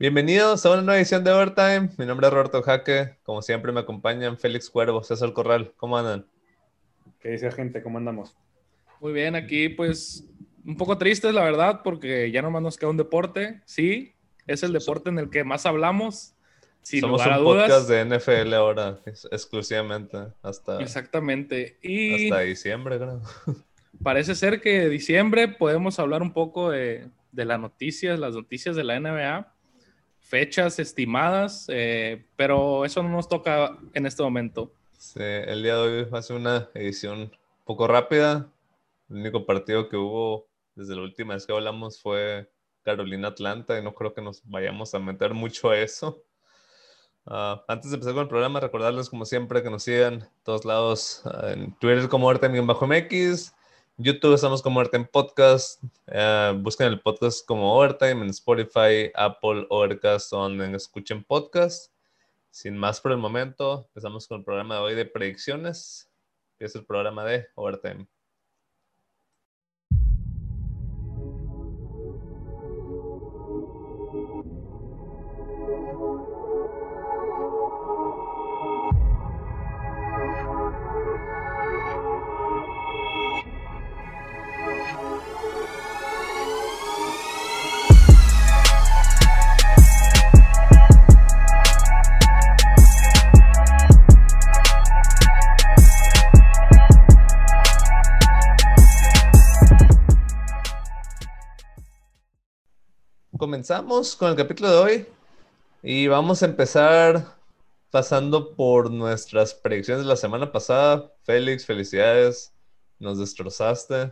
Bienvenidos a una nueva edición de Overtime. Mi nombre es Roberto Jaque. Como siempre me acompañan Félix Cuervo, César Corral. ¿Cómo andan? ¿Qué dice gente? ¿Cómo andamos? Muy bien, aquí pues un poco tristes, la verdad, porque ya nomás nos queda un deporte. Sí, es el deporte en el que más hablamos. Sin Somos un podcast de NFL ahora, exclusivamente. Hasta, Exactamente. Y hasta diciembre, creo. Parece ser que diciembre podemos hablar un poco de, de las noticias, las noticias de la NBA fechas estimadas, eh, pero eso no nos toca en este momento. El día de hoy va a ser una edición poco rápida. El único partido que hubo desde la última vez que hablamos fue Carolina-Atlanta y no creo que nos vayamos a meter mucho a eso. Ah, antes de empezar con el programa, recordarles como siempre que nos sigan todos lados ah, en Twitter como Bajo-MX, YouTube estamos como Overtime Podcast. Eh, busquen el podcast como Overtime en Spotify, Apple, Overcast, donde escuchen podcast. Sin más por el momento, empezamos con el programa de hoy de predicciones, que es el programa de Overtime. Comenzamos con el capítulo de hoy y vamos a empezar pasando por nuestras predicciones de la semana pasada. Félix, felicidades, nos destrozaste.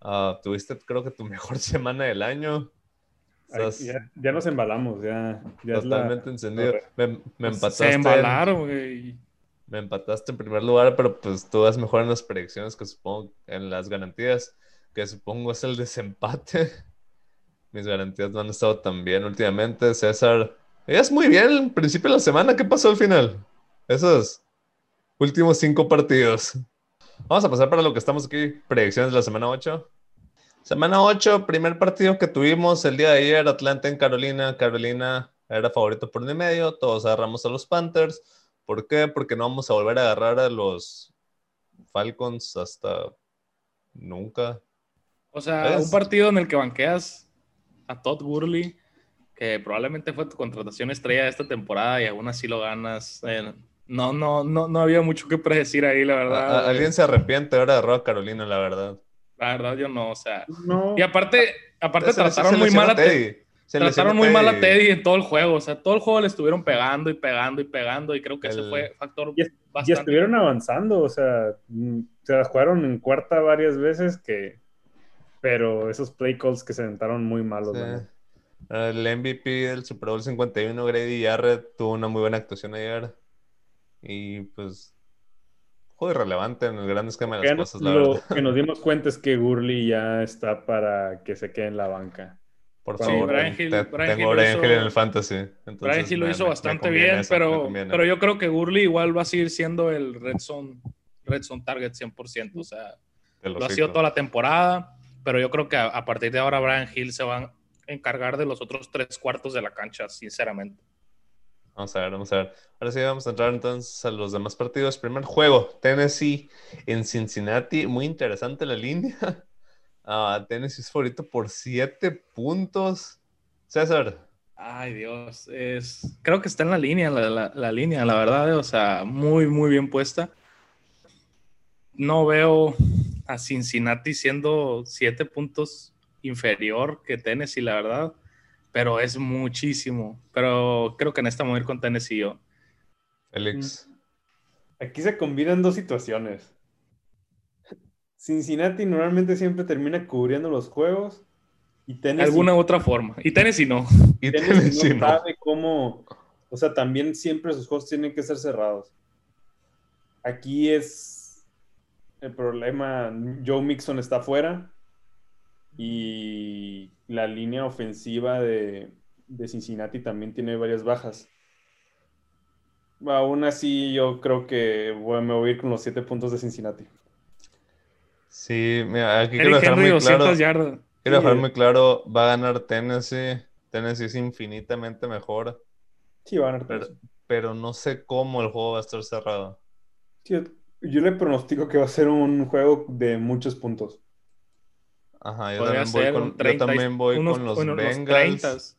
Ah, tuviste, creo que tu mejor semana del año. ya, nos embalamos, ya. totalmente encendido. Me, empataste. Se embalaron, güey. Me empataste en primer lugar, pero pues tú vas mejor en las predicciones que supongo, en las garantías, que supongo es el desempate. Mis garantías no han estado tan bien últimamente. César, es muy bien el principio de la semana. ¿Qué pasó al final? Esos últimos cinco partidos. Vamos a pasar para lo que estamos aquí. Predicciones de la semana 8. Semana 8, primer partido que tuvimos el día de ayer, Atlanta en Carolina. Carolina era favorito por un y medio. Todos agarramos a los Panthers. ¿Por qué? Porque no vamos a volver a agarrar a los Falcons hasta nunca. O sea, un partido en el que banqueas a Todd Gurley, que probablemente fue tu contratación estrella de esta temporada y aún así lo ganas. Eh, no, no, no, no había mucho que predecir ahí, la verdad. ¿Alguien se arrepiente ahora de Roa Carolina, la verdad? La verdad, yo no, o sea. Y aparte, aparte trataron muy mal a Teddy. trataron muy mal a Teddy en todo el juego. O sea, todo el juego le estuvieron pegando y pegando y pegando. Y creo que ese fue factor. Y, bastante... y estuvieron avanzando. O sea, mm, se jugaron en cuarta varias veces que pero esos play calls que se sentaron muy malos. El MVP del Super Bowl 51, Grady Jarrett, tuvo una muy buena actuación ayer. Y pues, juego irrelevante en el gran esquema de las cosas, la Lo que nos dimos cuenta es que Gurley ya está para que se quede en la banca. Por favor, Brian Hill, tengo Brian Hill en el fantasy. Brian Hill lo hizo bastante bien, pero, pero yo creo que Gurley igual va a seguir siendo el red zone, red zone target 100%. O sea, lo ha sido toda la temporada pero yo creo que a, partir de ahora Brian Hill se va a encargar de los otros tres cuartos de la cancha, sinceramente. Vamos a ver, vamos a ver. Ahora sí vamos a entrar entonces a los demás partidos. Primer juego, Tennessee en Cincinnati. Muy interesante la línea. Uh, Tennessee es favorito por siete puntos. César. Ay, Dios. Es... Creo que está en la línea, la, la línea, la verdad. O sea, muy, muy bien puesta. No veo a Cincinnati siendo siete puntos inferior que Tennessee, la verdad, pero es muchísimo. Pero creo que en esta mover con Tennessee yo. Félix. Mm. Aquí se combinan dos situaciones. Cincinnati normalmente siempre termina cubriendo los juegos y Tennessee. Alguna otra forma. Y Tennessee no. Y Tennessee, no, sabe cómo. O sea, también siempre sus juegos tienen que ser cerrados. Aquí es el problema, Joe Mixon está fuera y la línea ofensiva de, Cincinnati también tiene varias bajas. Aún así, yo creo que voy, me voy a ir con los siete puntos de Cincinnati. Sí, mira, aquí quiero dejar muy claro. Quiero dejar muy claro, va a ganar Tennessee. Tennessee es infinitamente mejor. Sí, van a pero, pero no sé cómo el juego va a estar cerrado. Yo le pronostico que va a ser un juego de muchos puntos. Ajá, yo también voy, con, yo también voy con los Bengals.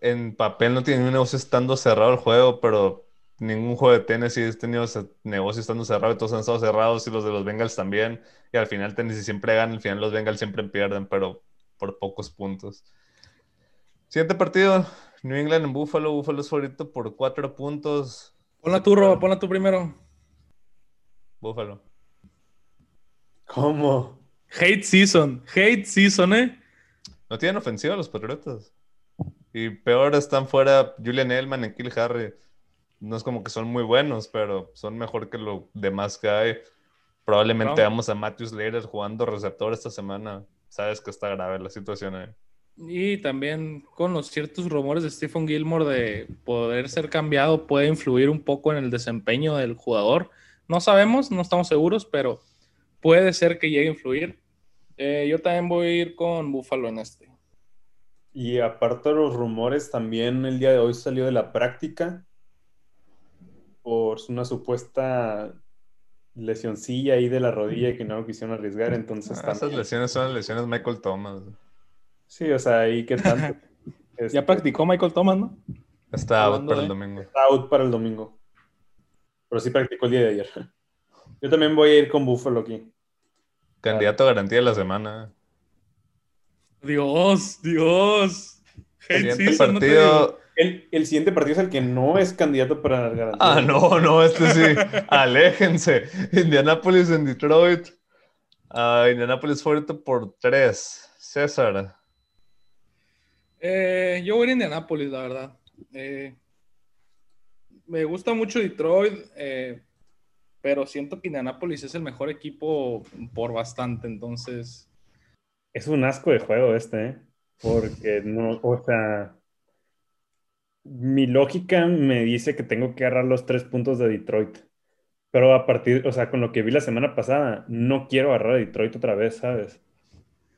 En papel no tiene un negocio estando cerrado el juego, pero ningún juego de Tennessee ha tenido negocio estando cerrado, todos han estado cerrados y los de los Bengals también. Y al final Tennessee siempre gana, al final los Bengals siempre pierden, pero por pocos puntos. Siguiente partido, New England en Buffalo. Buffalo es favorito por cuatro puntos. Ponla tú, Robo, ponla tú primero. Buffalo. ¿Cómo? Hate season, hate season, ¿eh? No tienen ofensiva los Patriotas. Y peor están fuera Julian Elman y Kill Harry. No es como que son muy buenos, pero son mejor que lo demás que hay. Probablemente vamos a Matthew Slater jugando receptor esta semana. Sabes que está grave la situación ahí. Y también con los ciertos rumores de Stephen Gilmore de poder ser cambiado puede influir un poco en el desempeño del jugador. No sabemos, no estamos seguros, pero puede ser que llegue a influir. Eh, yo también voy a ir con Buffalo en este. Y aparte de los rumores, también el día de hoy salió de la práctica por una supuesta lesioncilla ahí de la rodilla que no lo quisieron arriesgar, entonces ah, Esas lesiones son las lesiones Michael Thomas. Sí, o sea, ahí qué tanto. ya este, practicó Michael Thomas, ¿no? Está out para el domingo. Está out para el domingo. Pero sí practicó el día de ayer. Yo también voy a ir con Buffalo aquí. Candidato a garantía de la semana. Dios, Dios. El siguiente partido. el, siguiente partido es el que no es candidato para la garantía. Ah, no, no, este sí. Aléjense. Indianapolis en Detroit. Uh, Indianapolis fuerte por tres. César. Eh, yo voy a Indianapolis, la verdad. Eh, me gusta mucho Detroit, eh, pero siento que Indianapolis es el mejor equipo por bastante, entonces. Es un asco de juego este, porque no, o sea, mi lógica me dice que tengo que agarrar los tres puntos de Detroit. Pero a partir, o sea, con lo que vi la semana pasada, no quiero agarrar a Detroit otra vez, ¿sabes?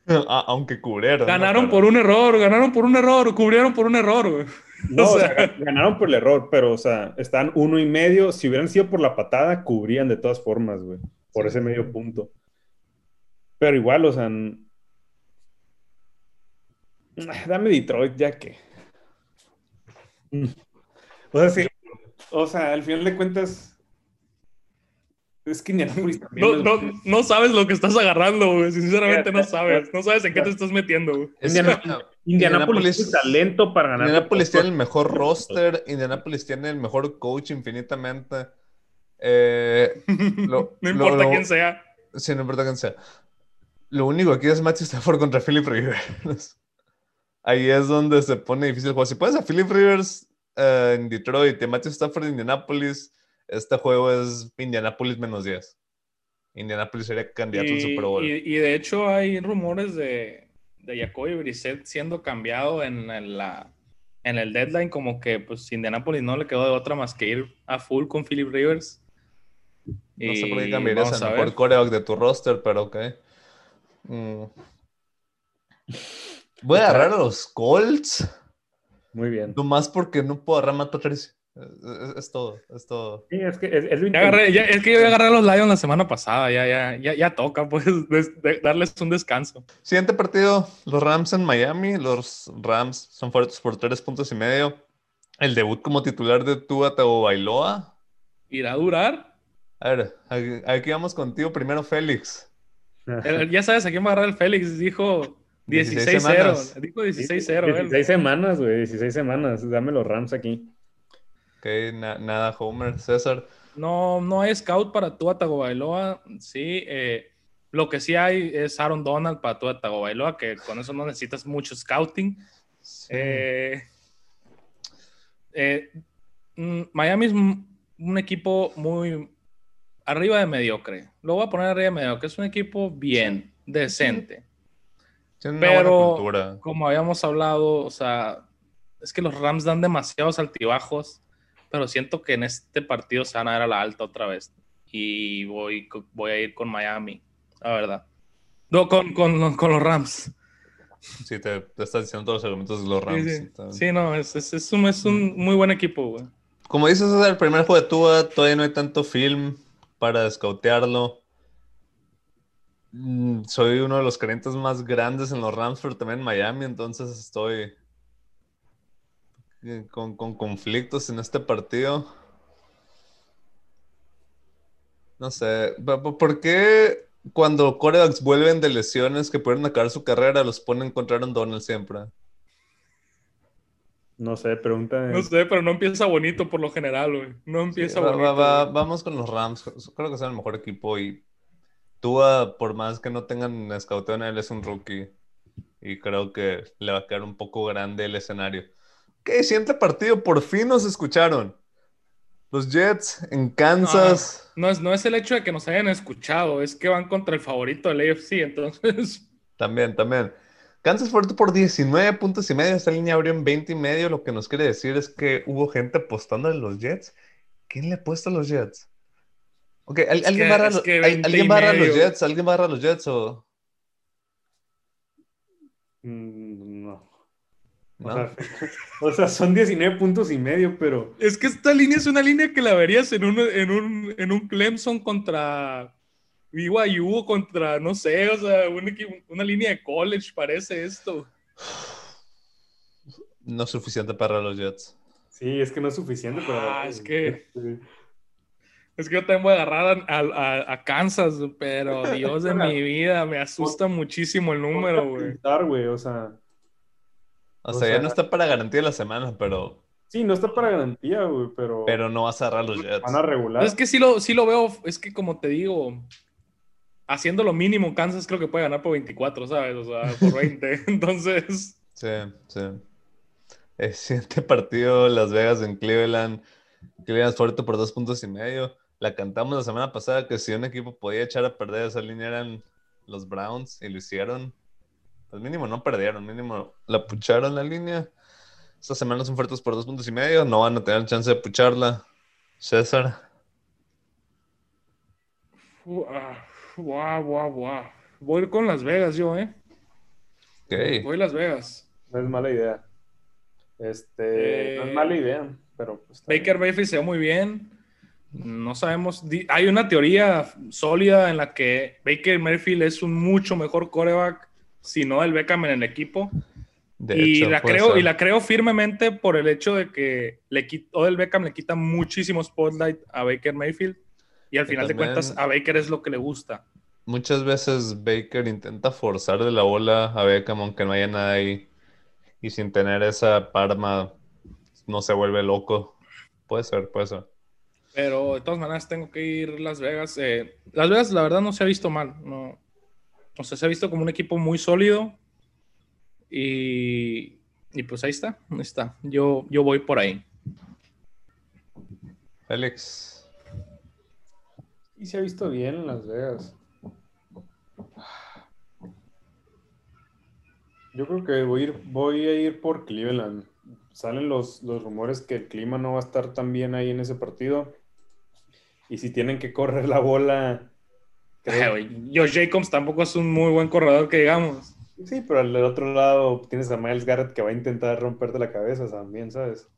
Ah, aunque cubrieron. Ganaron por un error, ganaron por un error, cubrieron por un error. No, o sea, ganaron por el error, pero, o sea, están uno y medio. Si hubieran sido por la patada, cubrían de todas formas, güey, por ese medio punto. Pero igual, o sea, dame Detroit ya que. O sea, sí, o sea, al final de cuentas, es que Indianapolis también. No, no, no, sabes lo que estás agarrando, güey. Sinceramente no sabes. No sabes en qué te estás metiendo, güey. Indianapolis, tiene talento para ganar. Indianapolis tiene el mejor roster. Indianapolis tiene el mejor coach infinitamente. Eh, no importa quién sea. Sí, no importa quién sea. Lo único aquí es Matthew Stafford contra Philip Rivers. Ahí es donde se pone difícil el juego. Si puedes a Philip Rivers eh, en Detroit y Matthew Stafford en Indianapolis este juego es Indianapolis menos 10. Indianapolis sería candidato al Super Bowl. Y, de hecho hay rumores de, de Jacoby Brissett siendo cambiado en, la, en el deadline, como que pues Indianapolis no le quedó de otra más que ir a full con Philip Rivers. No sé por qué cambiarías el mejor coreback de tu roster, pero ok. Mm. Voy a agarrar a los Colts. Muy bien. Nomás porque no puedo agarrar a Matt Patricia. Es, todo, es todo. Sí, es que es, es, es que yo agarré a los Lions la semana pasada, ya, ya, ya, ya toca pues darles un descanso. Siguiente partido, los Rams en Miami. Los Rams son fuertes por tres puntos y medio. El debut como titular de Tua Bailoa. ¿Irá a durar? A ver, aquí vamos contigo primero, Félix. ya sabes a quién va a agarrar el Félix, dijo 16-0. Dijo 16-0. 16 semanas, güey, 16 semanas. Dame los Rams aquí nada, Homer, César. No, no hay scout para Tua Tagovailoa. Sí, eh, lo que sí hay es Aaron Donald para Tua Tagovailoa, que con eso no necesitas mucho scouting. Eh, eh, mm, Miami es un equipo muy arriba de mediocre. Lo voy a poner arriba de mediocre. Es un equipo bien, decente. Pero, como habíamos hablado, o sea, es que los Rams dan demasiados altibajos pero siento que en este partido se van a dar a la alta otra vez. Y voy, voy a ir con Miami, la verdad. No, con, con, con los Rams. Sí, te, te estás diciendo todos los argumentos de los Rams. sí. no, es, es, es un, es un muy buen equipo, güey. Como dices, es el primer juego de Tua, todavía no hay tanto film para escautearlo. Mm, Soy uno de los creyentes más grandes en los Rams, pero también en Miami, entonces estoy con, con conflictos en este partido. No sé, ¿por qué cuando corebacks vuelven de lesiones que pueden acabar su carrera, los ponen contra Aaron Donald siempre? No sé, pregunta. No sé, pero no empieza bonito por lo general, güey. No empieza bonito. va- vamos con los Rams. Creo que son el mejor equipo y Tua, por más que no tengan escauteo en él, es un rookie. Y creo que le va a quedar un poco grande el escenario. Ok, siguiente partido, por fin nos escucharon. Los Jets en Kansas. No es, no es el hecho de que nos hayan escuchado, es que van contra el favorito del AFC, entonces. También, también. Kansas fuerte por 19 puntos y medio. Esta línea abrió en 20 y medio. Lo que nos quiere decir es que hubo gente apostando en los Jets. ¿Quién le ha puesto a los Jets? Ok, ¿al- Es ¿alguien que- barra, es lo- que ¿al- 20 y ¿alguien barra los. Jets? ¿Alguien barra los Jets o Mm. O, sea, o sea, son 19 puntos y medio, pero Es que esta línea es una línea que la verías en un, en un, en un Clemson contra BYU o contra, no sé, o sea, un equipo- una línea de college parece esto. No es suficiente para los Jets. sí, es que no es suficiente. Pero, Ah, es que- Sí. Es que yo también voy a a, Kansas, pero Dios de mi vida, me asusta muchísimo el número, güey, o sea, O, O sea, ya no está para garantía la semana, pero, sí, no está para garantía, güey, pero, pero no vas a agarrar los Jets. van a regular. Es que sí lo, sí lo veo, es que como te digo, haciendo lo mínimo, Kansas creo que puede ganar por 24, ¿sabes? O sea, por 20. Entonces, Sí, sí. El siguiente partido, Las Vegas en Cleveland. Cleveland fuerte por dos puntos y medio. La cantamos la semana pasada que si un equipo podía echar a perder esa línea eran los Browns y lo hicieron. Mínimo no perdieron, mínimo la pucharon la línea. Esta semana son fuertes por dos puntos y medio, no van a tener chance de pucharla. César. guau, guau, guau. Voy con Las Vegas yo, ¿eh? Voy a Las Vegas. No es mala idea. Este, no Eh, es mala idea, pero pues, Baker. Mayfield se ve muy bien. No sabemos. Hay una teoría sólida en la que Baker Mayfield es un mucho mejor coreback, si no el Beckham en el equipo. De y, hecho, la creo, ser. y la creo firmemente por el hecho de que le Odell Beckham le quita muchísimo spotlight a Baker Mayfield. Y al final de cuentas, a Baker es lo que le gusta. Muchas veces Baker intenta forzar de la bola a Beckham aunque no haya nada ahí. Y sin tener esa parma, no se vuelve loco. Puede ser, puede ser. Pero de todas maneras tengo que ir a Las Vegas. Eh, Las Vegas, la verdad, no se ha visto mal. No. O sea, se ha visto como un equipo muy sólido. Y, y pues ahí está. Ahí está. Yo, yo voy por ahí. Félix. Y se ha visto bien en Las Vegas. Yo creo que voy a ir, voy a ir por Cleveland. Salen los, los rumores que el clima no va a estar tan bien ahí en ese partido. Y si tienen que correr la bola. Creo- Josh Jacobs tampoco es un muy buen corredor que digamos. sí, pero al otro lado tienes a Miles Garrett que va a intentar romperte la cabeza también, ¿sabes?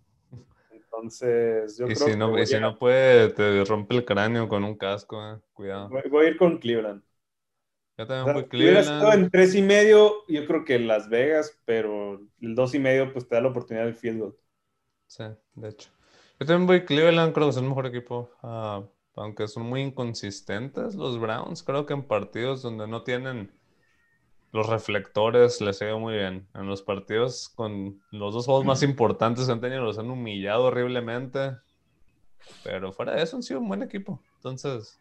Entonces, yo Y creo si que no, voy, y si a, no puede, te rompe el cráneo con un casco, eh. Cuidado. voy- voy a ir con Cleveland. Yo O también sea, voy si hubiera estado Cleveland. en tres y medio, yo creo que Las Vegas, pero el dos y medio, pues te da la oportunidad del field goal. Sí, de hecho. Yo también voy Cleveland, creo que es el mejor equipo. Ah, aunque son muy inconsistentes los Browns, creo que en partidos donde no tienen los reflectores les ha ido muy bien. En los partidos con los dos juegos más importantes que han tenido los han humillado horriblemente. Pero fuera de eso han sido un buen equipo. Entonces,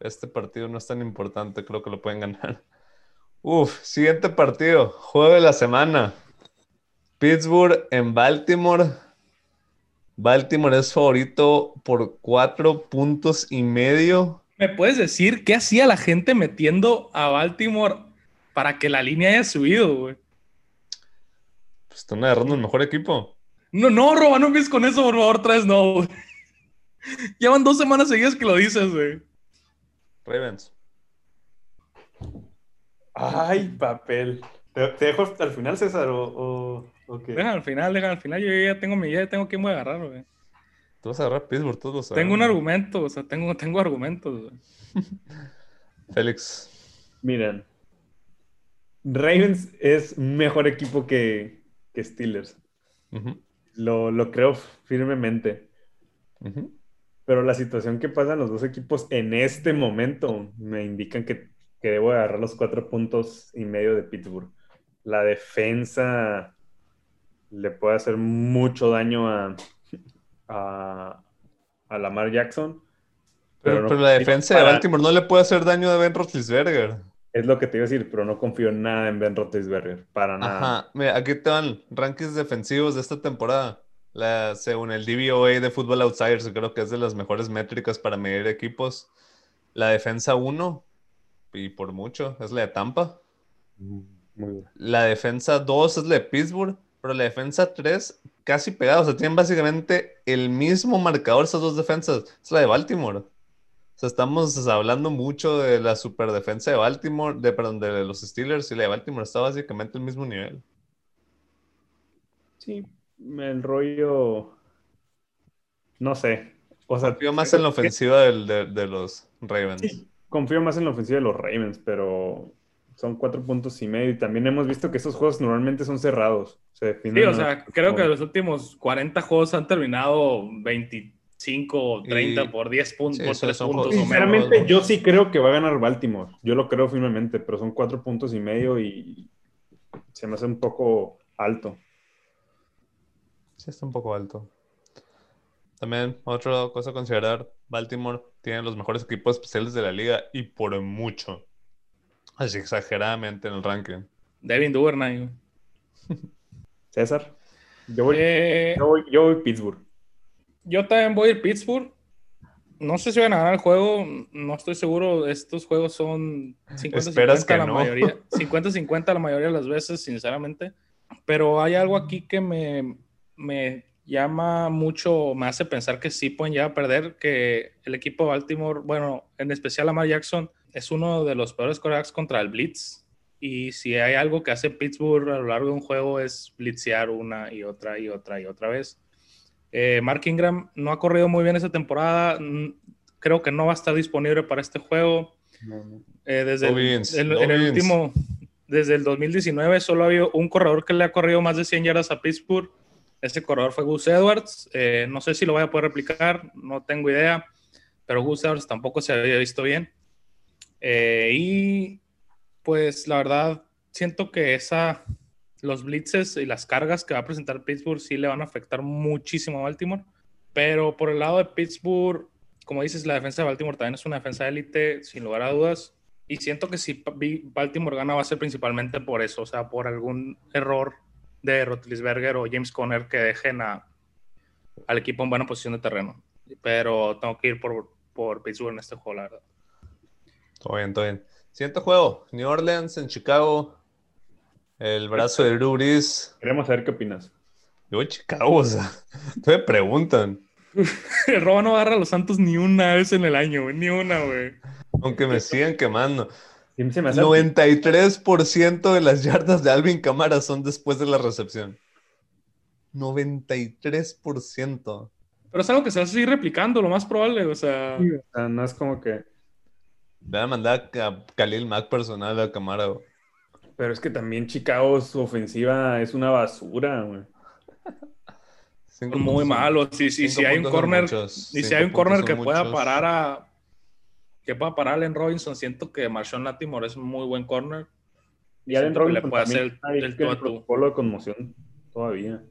este partido no es tan importante, creo que lo pueden ganar. Uf, siguiente partido, juego de la semana. Pittsburgh en Baltimore. Baltimore es favorito por cuatro puntos y medio. ¿Me puedes decir qué hacía la gente metiendo a Baltimore para que la línea haya subido, güey? Pues están agarrando el mejor equipo. No, no, Roba, no empieces con eso, por favor, otra vez no, güey. Llevan dos semanas seguidas que lo dices, güey. Ravens. Ay, papel. ¿Te, te dejo hasta el final, César? ¿O, o, o qué? Deja al final, deja al final. Yo ya tengo mi idea, tengo quién voy a agarrar, güey. Tú vas a agarrar Pittsburgh, todos lo Tengo un argumento, o sea, tengo, tengo argumentos, güey. Félix. Miren, Ravens es mejor equipo que, que Steelers. Lo, lo creo firmemente. Pero la situación que pasan los dos equipos en este momento me indican que, que debo agarrar los cuatro puntos y medio de Pittsburgh. La defensa le puede hacer mucho daño a, a, a Lamar Jackson. Pero, no pero la defensa de Baltimore no le puede hacer daño a Ben Roethlisberger. Es lo que te iba a decir, pero no confío en nada en Ben Roethlisberger. Para nada. Ajá. Mira, aquí te van rankings defensivos de esta temporada. La, según el DVOA de Football Outsiders, creo que es de las mejores métricas para medir equipos. La defensa 1, y por mucho, es la de Tampa. Muy duro. La defensa 2 es la de Pittsburgh, pero la defensa 3 casi pegada. O sea, tienen básicamente el mismo marcador esas dos defensas. Es la de Baltimore. O sea, estamos hablando mucho de la superdefensa de Baltimore, de, perdón, de los Steelers y la de Baltimore está básicamente al mismo nivel. Sí, el rollo. No sé. O sea, Confío más en la ofensiva del- de, de los Ravens. Sí, confío más en la ofensiva de los Ravens, pero son cuatro puntos y medio. Y también hemos visto que esos juegos normalmente son cerrados. Se Sí, o sea, creo que los últimos 40 juegos han terminado 25 o 30 Y- por 10 puntos, sí, por son- 3 son puntos juegos- o menos. Sinceramente, yo sí creo que va a ganar Baltimore. Yo lo creo firmemente, pero son cuatro puntos y medio y se me hace un poco alto. Sí, está un poco alto. También, otra cosa a considerar, Baltimore tiene los mejores equipos especiales de la liga y por mucho. Así exageradamente en el ranking. Devin Duvernay. César, yo voy, Eh, yo voy, yo voy Pittsburgh. yo también voy a ir Pittsburgh. No sé si van a ganar el juego, no estoy seguro. Estos juegos son 50-50 Esperas que la no. mayoría. 50-50 la mayoría de las veces, sinceramente. Pero hay algo aquí que me, me llama mucho, me hace pensar que sí pueden llegar a perder, que el equipo de Baltimore, bueno, en especial Lamar Jackson, es uno de los peores corebacks contra el blitz. Y si hay algo que hace Pittsburgh a lo largo de un juego es blitzear una y otra y otra y otra vez. Eh, Mark Ingram no ha corrido muy bien esta temporada. mm, Creo que no va a estar disponible para este juego. Eh, desde el- Dobbins, el, en el Dobbins. último, desde el 2019, solo ha habido un corredor que le ha corrido más de 100 yardas a Pittsburgh. Ese corredor fue Gus Edwards. Eh, no sé si lo voy a poder replicar, no tengo idea, pero Gus Edwards tampoco se había visto bien. Eh, y pues la verdad, siento que esa, los blitzes y las cargas que va a presentar Pittsburgh sí le van a afectar muchísimo a Baltimore. Pero por el lado de Pittsburgh, como dices, la defensa de Baltimore también es una defensa de élite, sin lugar a dudas. Y siento que si Baltimore gana va a ser principalmente por eso, o sea, por algún error de Rotlisberger o James Conner que dejen a, al equipo en buena posición de terreno. Pero tengo que ir por, por Pittsburgh en este juego, la verdad. Todo bien, todo bien. Siguiente juego, New Orleans en Chicago. El brazo de Drew Brees. Queremos saber qué opinas. Yo Chicago, o sea, me preguntan. El Robo no agarra a los Santos ni una vez en el año, güey, ni una, güey. Aunque me sigan quemando. Sí, me hace 93% de las yardas de Alvin Camara son después de la recepción. 93%. Pero es algo que se va a seguir replicando, lo más probable, o sea... Sí, o sea, no es como que. Voy a mandar a Khalil Mack personal a Camara. güey. Pero es que también Chicago, su ofensiva es una basura, güey. Cinco muy malo. Si, si, cinco si hay un corner, y si hay un corner que pueda muchos. parar a que pueda parar a Allen Robinson, siento que Marshawn Latimore es un muy buen corner. Y Allen que le Robinson puede hacer el el protocolo de conmoción todavía.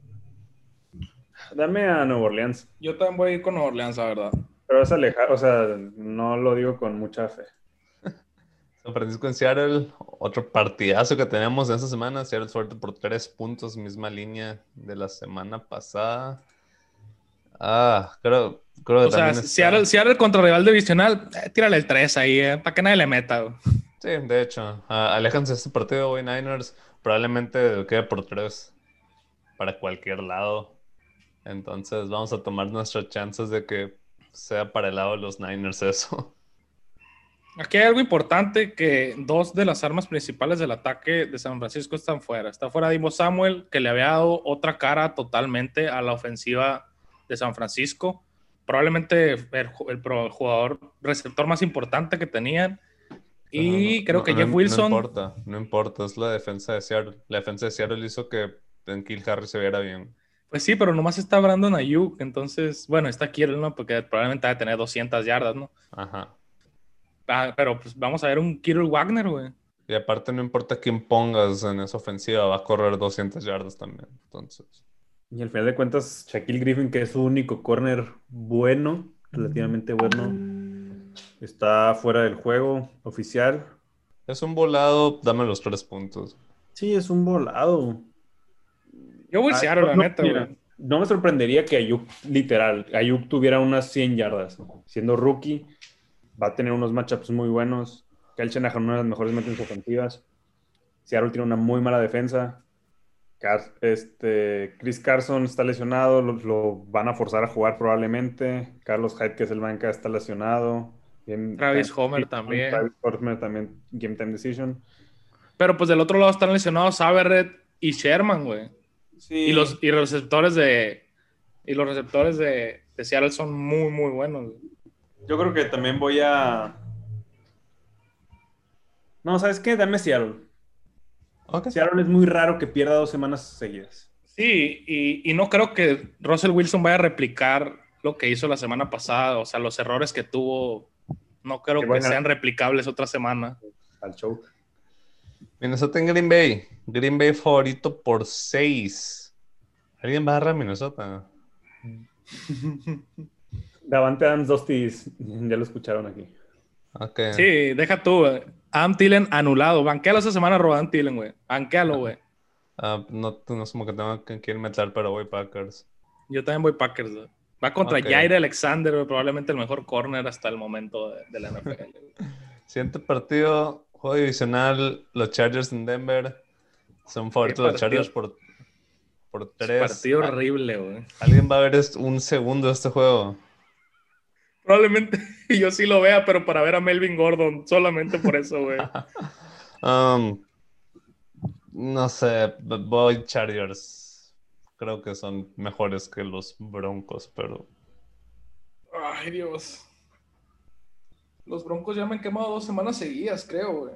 Dame a Nueva Orleans. Yo también voy a ir con Nueva Orleans, la verdad. Pero es alejar, o sea, no lo digo con mucha fe. San Francisco en Seattle, otro partidazo que tenemos esta semana. Seattle suerte por tres puntos, misma línea de la semana pasada. Ah, creo, creo que O sea, está- Seattle, Seattle contra rival divisional, eh, tírale el 3 ahí, eh, para que nadie le meta. Sí, de hecho. Ah, aléjanse de este partido, hoy Niners. Probablemente quede por tres para cualquier lado. Entonces vamos a tomar nuestras chances de que sea para el lado de los Niners eso. Aquí hay algo importante que dos de las armas principales del ataque de San Francisco están fuera. Está fuera Dimo Samuel, que le había dado otra cara totalmente a la ofensiva de San Francisco. Probablemente el, el jugador receptor más importante que tenían. Y creo que Jeff Wilson. No importa, no importa, es la defensa de Seattle. La defensa de Seattle hizo que en Kill Harry se viera bien. Pues sí, pero nomás está Brandon Ayuk, entonces, bueno, está Kirill, ¿no? Porque probablemente va a tener 200 yardas, ¿no? Ajá. Ah, pero pues vamos a ver un Kirill Wagner, güey. Y aparte no importa quién pongas en esa ofensiva, va a correr 200 yardas también, entonces. Y al final de cuentas, Shaquille Griffin, que es su único corner bueno, relativamente bueno, está fuera del juego oficial. Es un volado, dame los tres puntos. Sí, es un volado. Yo voy a Seattle, la neta, No me sorprendería que Ayuk, literal, Ayuk tuviera unas 100 yardas. Siendo rookie, va a tener unos matchups muy buenos. Kyle Shanahan, una de las mejores mentes ofensivas. Seattle tiene una muy mala defensa. Este, Chris Carson está lesionado, lo, van a forzar a jugar probablemente. Carlos Hyde, que es el banca, está lesionado. Travis Homer también. Travis Homer también, Game Time Decision. Pero pues del otro lado están lesionados Averett y Sherman, güey. Y, los, y los receptores de. Y los receptores de, de Seattle son muy, muy buenos. Yo creo que también voy a. No, ¿sabes qué? Dame Seattle. Seattle es muy raro que pierda dos semanas seguidas. Sí, y, y, no creo que Russell Wilson vaya a replicar lo que hizo la semana pasada. O sea, los errores que tuvo, no creo que, sean replicables otra semana. Al show. Minnesota en Green Bay. Green Bay favorito por 6. ¿Alguien va a agarrar a Minnesota? Davante Adams, Dostis, ya lo escucharon aquí. Okay. Sí, deja tú, Adam Tillen anulado. Banquealo esa semana, Rodan Tillen, güey. Banquealo, güey. Uh, no, no es como que tengo que quieren meter, pero voy Packers. Yo también voy Packers, güey. Va contra okay. Jair Alexander, probablemente el mejor corner hasta el momento de, de la NFL. Siguiente partido, Juego divisional, los Chargers en Denver. Son favoritos los Chargers por, por tres. Partido horrible, güey. ¿Alguien va a ver un segundo de este juego? Probablemente yo sí lo vea, pero para ver a Melvin Gordon, solamente por eso, güey. um, no sé, voy Chargers. Creo que son mejores que los Broncos, pero. Ay, Dios. Los Broncos ya me han quemado dos semanas seguidas, creo, güey.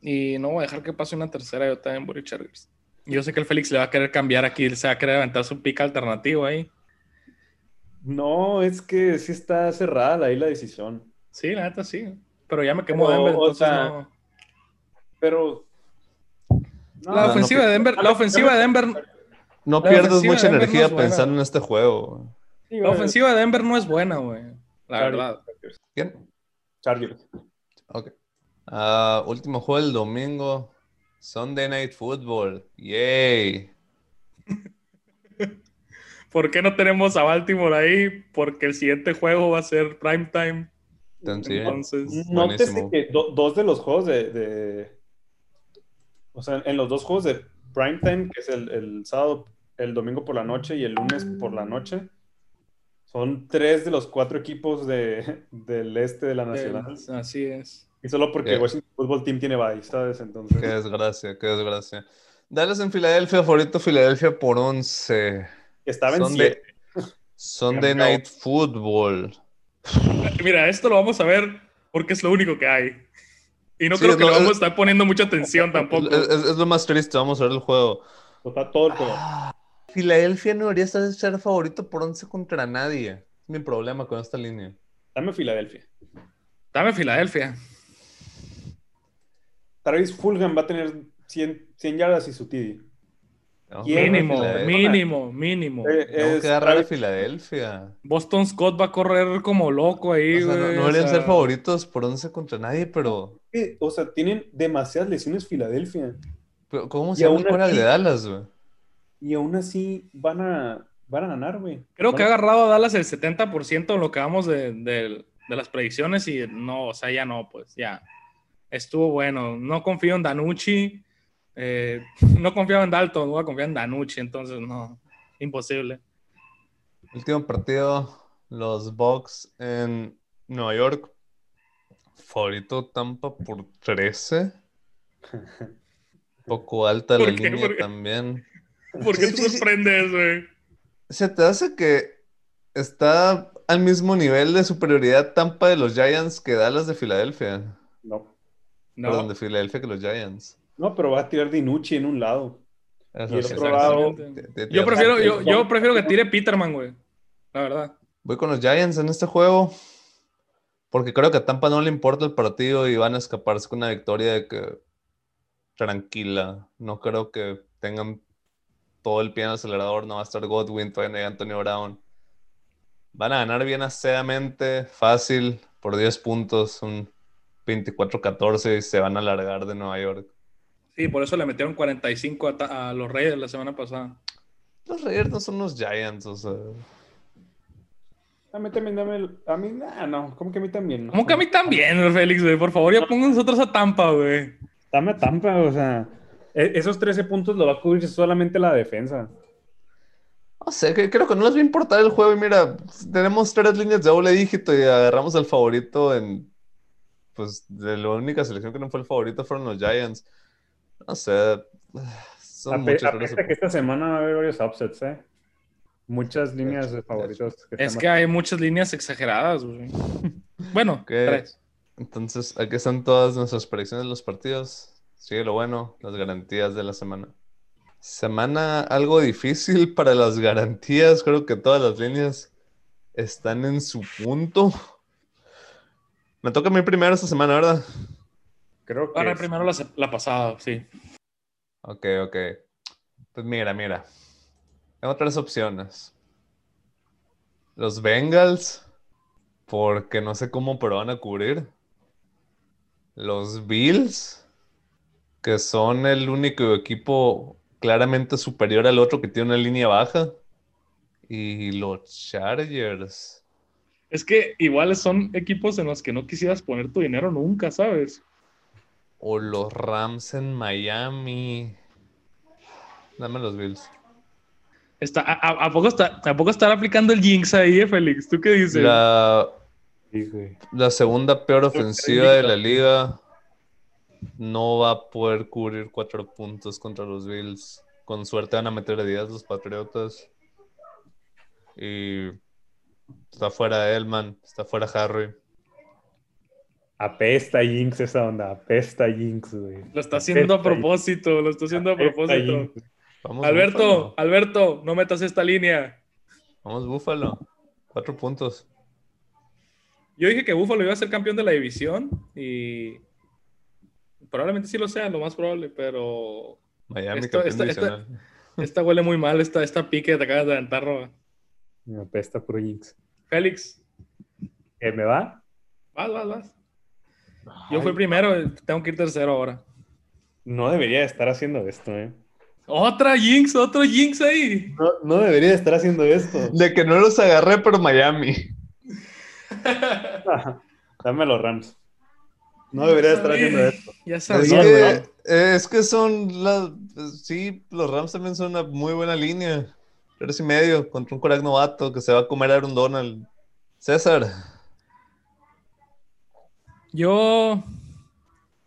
Y no voy a dejar que pase una tercera, yo también voy Chargers. Yo sé que el Félix le va a querer cambiar aquí, se va a querer aventar su pica alternativo ahí. No, es que sí está cerrada ahí la decisión. Sí, la neta sí. Pero ya me quemó Denver, entonces no. Pero. la ofensiva de Denver, la ofensiva de Denver. No pierdas mucha energía pensando en este juego. la ofensiva de Denver no es buena, güey. La verdad. ¿Quién? Chargers. Ok. Uh, último juego del domingo. Sunday Night Football. Yay. ¿Por qué no tenemos a Baltimore ahí? Porque el siguiente juego va a ser primetime. Entonces, nótese que dos de los juegos de, de, O sea, en los dos juegos de primetime, que es el, el sábado, el domingo por la noche y el lunes por la noche, son tres de los cuatro equipos de, del este de la Nacional. así es. Y solo porque el Washington Football Team tiene bye, ¿sabes? Entonces... Qué desgracia, qué desgracia. Dallas en Filadelfia, favorito Filadelfia por 11. Estaba en Sunday, Sunday Night Football. Mira, esto lo vamos a ver porque es lo único que hay. Y no sí, creo que no, le vamos a estar poniendo mucha atención tampoco. Es, lo más triste, vamos a ver el juego. Está todo el juego. Ah, Filadelfia no debería ser favorito por 11 contra nadie. Es mi problema con esta línea. Dame Filadelfia. Dame Filadelfia. Travis Fulham va a tener 100, 100 yardas y su TD. No, mínimo, mínimo, mínimo. Eh, Tengo que agarrar a Filadelfia. Boston Scott va a correr como loco ahí, o sea, no, no, deberían o sea... ser favoritos por 11 contra nadie, pero. O sea, tienen demasiadas lesiones Filadelfia. Pero ¿Cómo se llama el de Dallas, güey? Y aún así van a, van a ganar, güey. Creo van que ha agarrado a Dallas el 70% en lo que vamos de, de, de las predicciones y no, o sea, ya no, pues ya. Estuvo bueno. No confío en Danucci. Eh, no confiaba en Dalton, no voy a confiar en Danucci, entonces no, imposible. Último partido, los Bucks en Nueva York. Favorito Tampa por 13. Poco alta la línea también. ¿Por qué te sorprendes, güey? ¿Se te hace que está al mismo nivel de superioridad Tampa de los Giants que Dallas de Filadelfia? No. No. Perdón, de Filadelfia que los Giants. No, pero va a tirar Dinucci en un lado. Eso Y el otro lado- Te- te- Yo prefiero, yo, yo prefiero que tire Peterman, güey. La verdad. Voy con los Giants en este juego porque creo que a Tampa no le importa el partido y van a escaparse con una victoria de que tranquila. No creo que tengan todo el pie en el acelerador. No va a estar Godwin, todavía no hay Antonio Brown. Van a ganar bien aseadamente, fácil, por 10 puntos, un 24-14 y se van a alargar de Nueva York. Sí, por eso le metieron 45 a, los Raiders la semana pasada. Los Raiders no son los Giants, o sea. A mí también dame el... A mí, nah, no. ¿Cómo que a mí también? ¿Cómo que a mí también, Félix, güey? Por favor, ya pongan nosotros a Tampa, güey. Dame a Tampa, o sea... e- Esos 13 puntos lo va a cubrir solamente la defensa. No sé, que- creo que no les va a importar el juego. Y mira, tenemos tres líneas de doble dígito y agarramos al favorito en. Pues de la única selección que no fue el favorito fueron los Giants. No sé. Son apesta que esta semana va a haber varios upsets, ¿eh? Muchas líneas de favoritos. Que Es que hay muchas líneas exageradas, güey. Bueno, tres. Entonces, aquí están todas nuestras predicciones de los partidos. Sigue lo bueno, las garantías de la semana. Semana algo difícil para las garantías. Creo que todas las líneas están en su punto. Me toca a mí primero esta semana, ¿verdad? Creo que Ahora es- primero la, la pasada, sí. Ok, ok. Pues mira, mira. Tengo tres opciones. Los Bengals, porque no sé cómo, pero van a cubrir. Los Bills, que son el único equipo claramente superior al otro que tiene una línea baja. Y los Chargers. Es que igual son equipos en los que no quisieras poner tu dinero nunca, ¿sabes? O los Rams en Miami. Dame los Bills. Está, a, a- ¿a poco está, ¿A poco estar aplicando el Jinx ahí, eh, Félix? ¿Tú qué dices? La. La segunda peor ofensiva de la liga no va a poder cubrir cuatro puntos contra los Bills. Con suerte van a meter a 10 los Patriotas. Y está fuera Elman, está fuera Harry. Apesta Jinx esa onda. Apesta Jinx, güey. Lo está haciendo a propósito, lo está haciendo a propósito. Jinx. Vamos, Alberto, Búfalo. Alberto, no metas esta línea. Vamos, Búfalo. Cuatro puntos. Yo dije que Buffalo iba a ser campeón de la división y probablemente sí lo sea, lo más probable, pero Miami, Esto- campeón esta- esta- divisional. esta huele muy mal, esta, esta pique que te acabas de aventar, Roba. Me apesta por Jinx. Félix, ¿Qué me va? vas, vas, vas. Yo fui primero, tengo que ir tercero ahora. No debería de estar haciendo esto, ¿eh? Otra Jinx, otro Jinx ahí. No, no debería de estar haciendo esto. De que no los agarré, pero Miami. Dame a los Rams. No debería de estar haciendo esto. Ya Es sabía, que, eh, es que son las. Sí, los Rams también son una muy buena línea. Tres y medio contra un corac novato que se va a comer a Aaron Donald. César. Yo,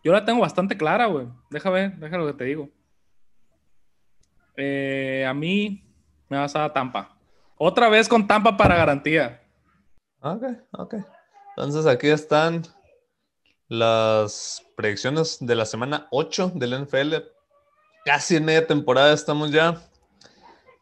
yo la tengo bastante clara, güey. Deja ver, deja lo que te digo. Eh, a mí me vas a Tampa. Otra vez con Tampa para garantía. Ok, ok. Entonces aquí están las predicciones de la semana 8 del NFL. Casi en media temporada estamos ya.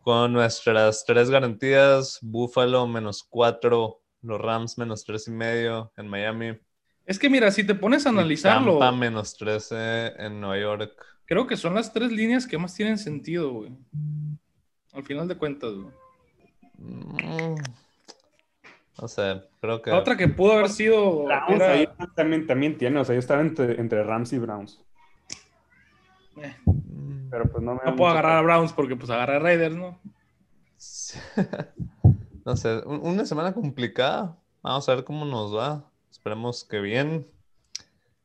Con nuestras tres garantías: Buffalo menos 4, los Rams menos 3 y medio en Miami. Es que mira, si te pones a analizarlo, Tampa menos 13 en Nueva York. creo que son las tres líneas que más tienen sentido, güey. Al final de cuentas, güey. Mm, No sé, creo que. La otra que pudo haber sido. Browns era- ahí también, también tiene, o sea, yo estaba entre, entre Rams y Browns. eh, Mm, Pero pues no me no puedo agarrar a Browns porque pues agarré a Raiders, ¿no? Sí. No sé, un- una semana complicada. Vamos a ver cómo nos va. Esperemos que bien.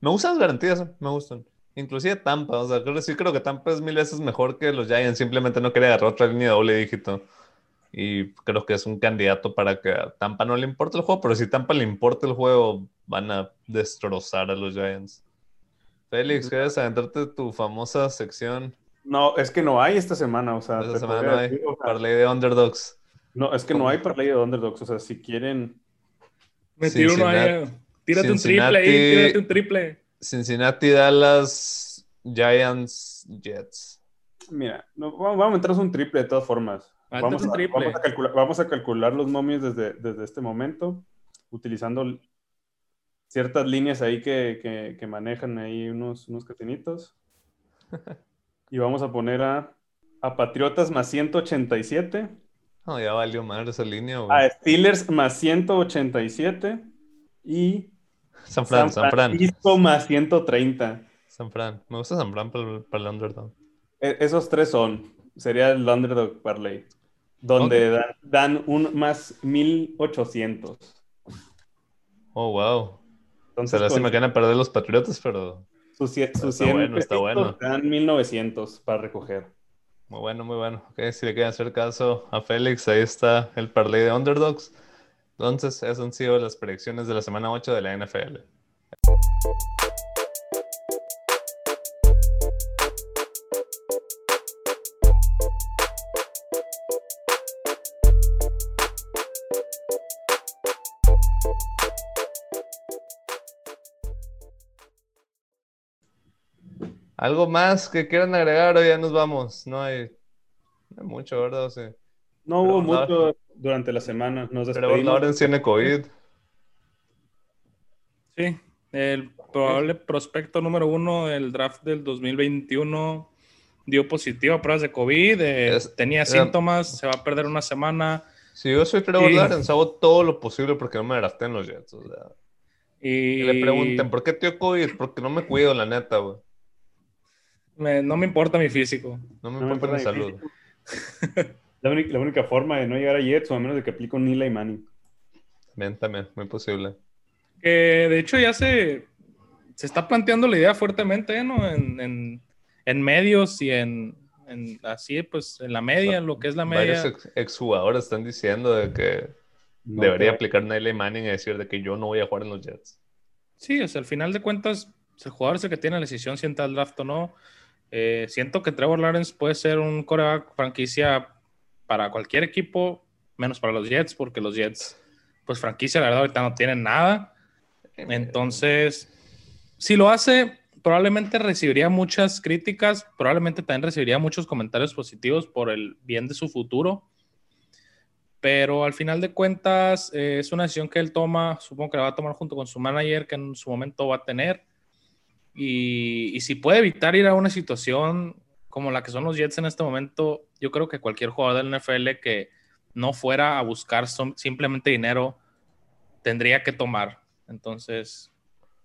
Me gustan las garantías, eh, me gustan. Inclusive Tampa, o sea, creo, sí creo que Tampa es mil veces mejor que los Giants. Simplemente no quería agarrar otra línea de doble dígito. Y creo que es un candidato para que a Tampa no le importe el juego, pero si Tampa le importa el juego, van a destrozar a los Giants. Félix, ¿quieres adentrarte tu famosa sección? No, es que no hay esta semana, o sea, Esta semana no hay decir, o sea, parlay de underdogs. no, es que no hay parlay de underdogs, o sea, si quieren, Me tiro uno ahí. Cincinnati- Tírate un triple ahí, tírate un triple. Cincinnati, Dallas, Giants, Jets. mira, no, vamos, a meternos un triple de todas formas. Vamos un a, triple. vamos a calcular, vamos a calcular los momios desde, desde este momento, utilizando ciertas líneas ahí que, que- que manejan ahí unos, unos catenitos. Y vamos a poner a, a Patriotas más 187, No, ya valió madre esa línea, güey. a Steelers más 187 y San Fran, San Fran. Francisco más 130. San Fran. Me gusta San Fran para el, para el underdog. E- esos tres son, sería el underdog parlay, donde dan, dan un más 1800. Oh, wow. Entonces, Se lástima con que van a perder los Patriotas, pero sus, sie- sus Está 100 bueno, está bueno. dan 1900 para recoger. muy bueno, muy bueno. Ok, si le quieren hacer caso a Félix, ahí está el parlay de underdogs. Entonces, esas han sido las predicciones de la semana 8 de la NFL. ¿Algo más que quieran agregar o ya nos vamos? No hay, no hay mucho, ¿verdad? O sea, No hubo Pero, mucho durante la semana. Nos despedimos. Lawrence tiene COVID. Sí, el probable prospecto número uno del draft del 2021 dio positivo a pruebas de COVID, eh, Es- tenía era- síntomas, se va a perder una semana. Si yo soy Trevor Sí. Lawrence, hago todo lo posible porque no me draften los Jets. O sea, Y que le pregunten, ¿por qué tío COVID? Porque no me cuido, la neta, güey. me- no me importa mi físico. No me No me importa mi importa mi salud. La única, la única forma de no llegar a Jets, o a menos de que aplique un Eli Manning. También, también, muy posible. De hecho ya se, se está planteando la idea fuertemente, ¿no? En, en- en medios y en, en así, pues en la media, lo que es la media. Varios ex- exjugadores están diciendo de que No debería te- aplicar Nelly Manning y decir de que yo no voy a jugar en los Jets. Sí, o sea, al final de cuentas, el jugador es el que tiene la decisión si entra al draft o no. Eh, siento que Trevor Lawrence puede ser un coreback franquicia para cualquier equipo, menos para los Jets, porque los Jets, pues franquicia, la verdad, ahorita no tienen nada. Entonces, si lo hace, probablemente recibiría muchas críticas, probablemente también recibiría muchos comentarios positivos por el bien de su futuro. Pero al final de cuentas, eh, es una decisión que él toma, supongo que la va a tomar junto con su manager, que en su momento va a tener. Y, y si puede evitar ir a una situación como la que son los Jets en este momento, yo creo que cualquier jugador del NFL que no fuera a buscar simplemente dinero tendría que tomar. Entonces,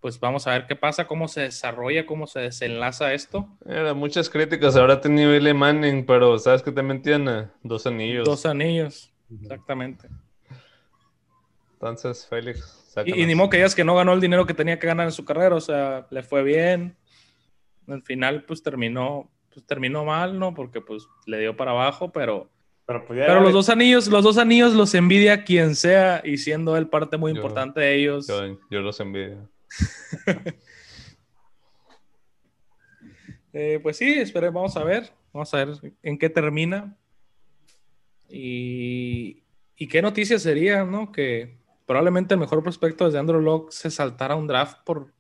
pues vamos a ver qué pasa, cómo se desarrolla, cómo se desenlaza esto. Era muchas críticas habrá tenido Eli Manning, pero ¿sabes qué también tiene? Dos anillos. Dos anillos, exactamente. Entonces, Félix, Y, y ni modo que digas que no ganó el dinero que tenía que ganar en su carrera, o sea, le fue bien. Al final, pues terminó, pues terminó mal, ¿no? Porque pues le dio para abajo, pero, Pero, pues, pero los dos anillos, los dos anillos los envidia quien sea, y siendo él parte muy Yo- importante de ellos. Yo, yo los envidio. Eh, pues sí, esperemos, vamos a ver, vamos a ver en qué termina. Y, y qué noticia sería, ¿no? Que probablemente el mejor prospecto desde Andrew Locke se saltara un draft por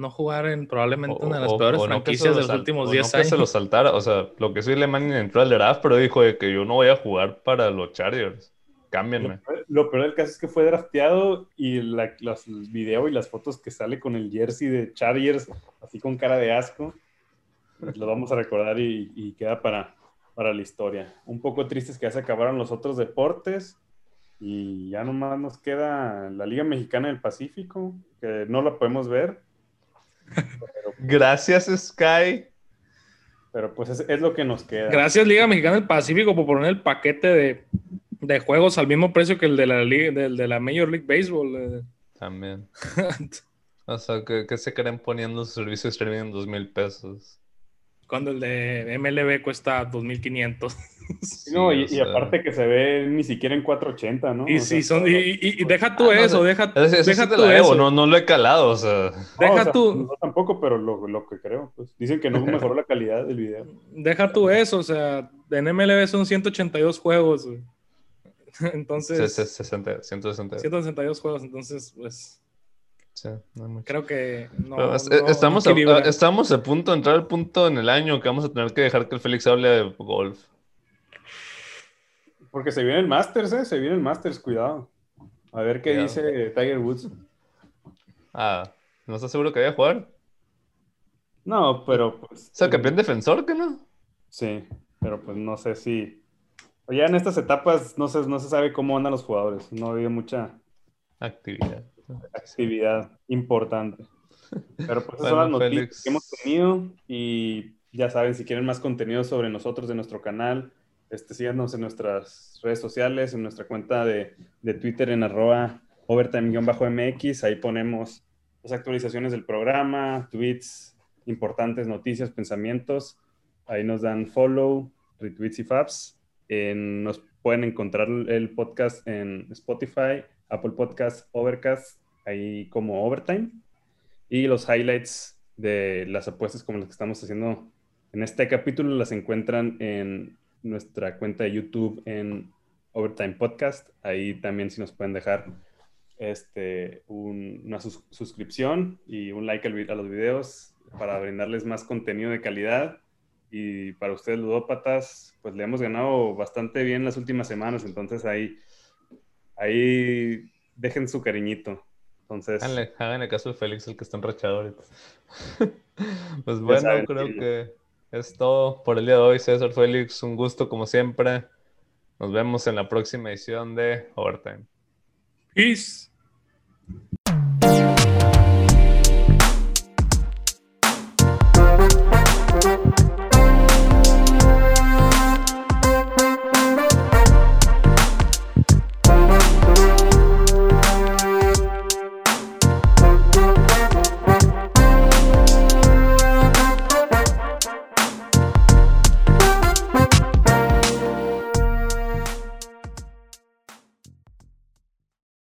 no jugar en probablemente una de las O- peores o que franquicias de los últimos o 10 no que años. se lo saltara. O sea, lo que sí Eli Manning entró al draft, pero dijo de que yo no voy a jugar para los Chargers. Cámbienme. Lo peor del caso es que fue drafteado y la- los, el video y las fotos que sale con el jersey de Chargers, así con cara de asco, pues lo vamos a recordar y, y queda para, para la historia. Un poco triste es que ya se acabaron los otros deportes y ya nomás nos queda la Liga Mexicana del Pacífico, que no la podemos ver, Gracias, Sky. pero pues es, es lo que nos queda. Gracias Liga Mexicana del Pacífico por poner el paquete de, de juegos al mismo precio que el de la, liga, del de la Major League Baseball. eh. También. O sea, que, que se creen poniendo su servicio de streaming en dos mil pesos. Cuando el de MLB cuesta 2500. no, y, aparte que se ve ni siquiera en 480, ¿no? Y sí, son, y, deja tú eso, deja, deja tú eso. No, no lo he calado, o sea. Deja tú. No tampoco, pero lo, lo, que creo, pues. Dicen que no mejoró la calidad del video. Deja tú eso, o sea, en MLB son 182 juegos. Entonces. 60, 162 juegos, entonces, pues. Creo que no, estamos, a, estamos a punto de entrar al punto en el año que vamos a tener que dejar que el Félix hable de golf. Porque se viene el Masters, ¿eh? Se viene el Masters, cuidado. A ver qué dice Tiger Woods. Ah, ¿no estás seguro que vaya a jugar? No, pero pues. ¿Es el campeón defensor, que no? Sí, pero pues no sé si. Ya en estas etapas no se, no se sabe cómo andan los jugadores. No había mucha actividad actividad importante. Pero pues esas son las noticias que hemos tenido y ya saben, si quieren más contenido sobre nosotros de nuestro canal, este, síganos en nuestras redes sociales, en nuestra cuenta de, de Twitter en arroba overtime-mx, ahí ponemos las actualizaciones del programa, tweets, importantes noticias, pensamientos, ahí nos dan follow, retweets y faps. nos pueden encontrar el podcast en Spotify, Apple Podcast, Overcast ahí como overtime. Y los highlights de las apuestas como las que estamos haciendo en este capítulo las encuentran en nuestra cuenta de YouTube en Overtime Podcast. Ahí también si nos pueden dejar este, una suscripción y un like a los videos para brindarles más contenido de calidad. Y para ustedes, ludópatas, pues le hemos ganado bastante bien las últimas semanas. Entonces ahí, ahí dejen su cariñito. Entonces. Háganle, caso al Félix, el que está enrachado ahorita. pues bueno, creo que es todo por el día de hoy, César Félix. Un gusto como siempre. Nos vemos en la próxima edición de Overtime. Peace.